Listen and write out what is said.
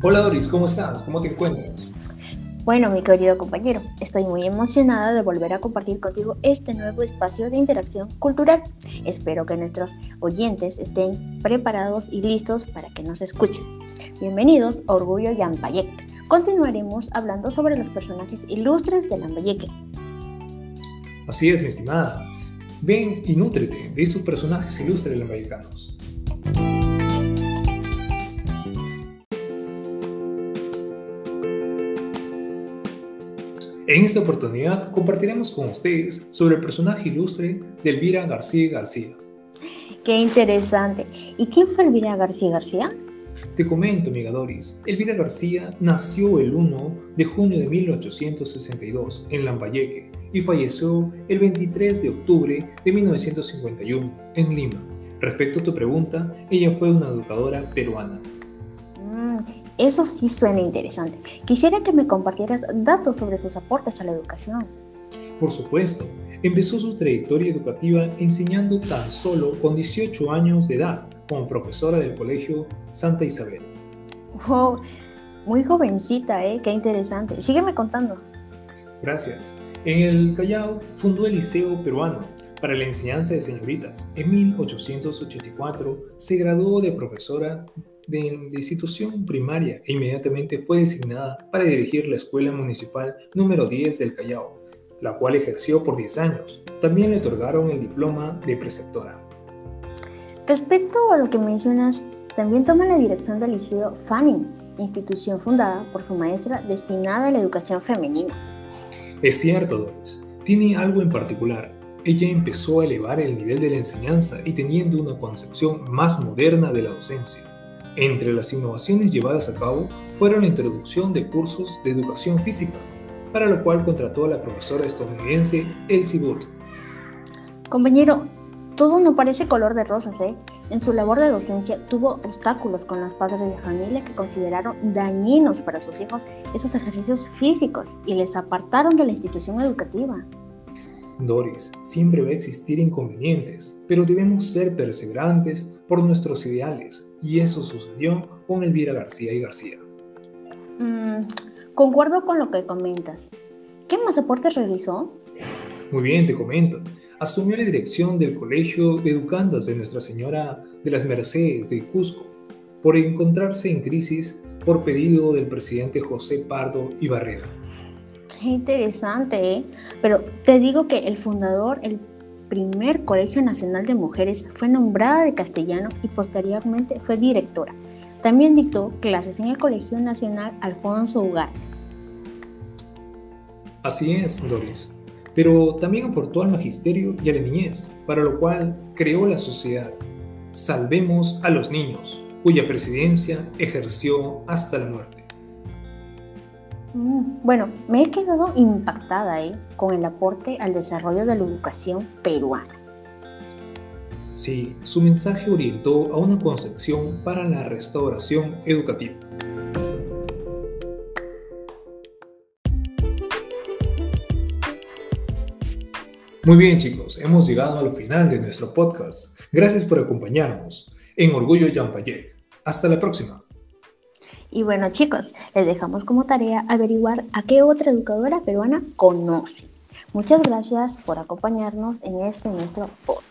Hola Doris, ¿cómo estás? ¿Cómo te encuentras? Bueno, mi querido compañero, estoy muy emocionada de volver a compartir contigo este nuevo espacio de interacción cultural. Espero que nuestros oyentes estén preparados y listos para que nos escuchen. Bienvenidos a Orgullo Yampayek. Continuaremos hablando sobre los personajes ilustres de Lambayeque. Así es, mi estimada. Ven y nútrete de estos personajes ilustres lambayecanos. En esta oportunidad compartiremos con ustedes sobre el personaje ilustre de Elvira García García. Qué interesante. ¿Y quién fue Elvira García García? Te comento, amiga Doris. Elvira García nació el 1 de junio de 1862 en Lambayeque y falleció el 23 de octubre de 1951 en Lima. Respecto a tu pregunta, ella fue una educadora peruana. Eso sí suena interesante. Quisiera que me compartieras datos sobre sus aportes a la educación. Por supuesto, empezó su trayectoria educativa enseñando tan solo con 18 años de edad como profesora del Colegio Santa Isabel. ¡Wow! Muy jovencita, ¿eh? Qué interesante. Sígueme contando. Gracias. En el Callao fundó el Liceo Peruano para la enseñanza de señoritas. En 1884 se graduó de profesora de institución primaria e inmediatamente fue designada para dirigir la Escuela Municipal número 10 del Callao, la cual ejerció por 10 años. También le otorgaron el diploma de preceptora. Respecto a lo que mencionas, también toma la dirección del Liceo Fanning, institución fundada por su maestra destinada a la educación femenina. Es cierto, Doris. Tiene algo en particular. Ella empezó a elevar el nivel de la enseñanza y teniendo una concepción más moderna de la docencia. Entre las innovaciones llevadas a cabo fueron la introducción de cursos de educación física, para lo cual contrató a la profesora estadounidense Elsie Booth. Compañero, todo no parece color de rosas, ¿eh? En su labor de docencia tuvo obstáculos con los padres de familia que consideraron dañinos para sus hijos esos ejercicios físicos y les apartaron de la institución educativa. Doris, siempre va a existir inconvenientes, pero debemos ser perseverantes por nuestros ideales, y eso sucedió con Elvira García y García. Mm, concuerdo con lo que comentas. ¿Qué más aportes realizó? Muy bien, te comento. Asumió la dirección del Colegio de Educandas de Nuestra Señora de las Mercedes de Cusco, por encontrarse en crisis por pedido del presidente José Pardo y Barrera. Qué interesante, ¿eh? Pero te digo que el fundador, el primer Colegio Nacional de Mujeres, fue nombrada de castellano y posteriormente fue directora. También dictó clases en el Colegio Nacional Alfonso Ugarte. Así es, Doris. Pero también aportó al magisterio y a la niñez, para lo cual creó la sociedad Salvemos a los Niños, cuya presidencia ejerció hasta la muerte. Mm, bueno, me he quedado impactada ¿eh? con el aporte al desarrollo de la educación peruana. Sí, su mensaje orientó a una concepción para la restauración educativa. Muy bien chicos, hemos llegado al final de nuestro podcast. Gracias por acompañarnos en Orgullo Yampayek. Hasta la próxima. Y bueno chicos, les dejamos como tarea averiguar a qué otra educadora peruana conoce. Muchas gracias por acompañarnos en este nuestro podcast.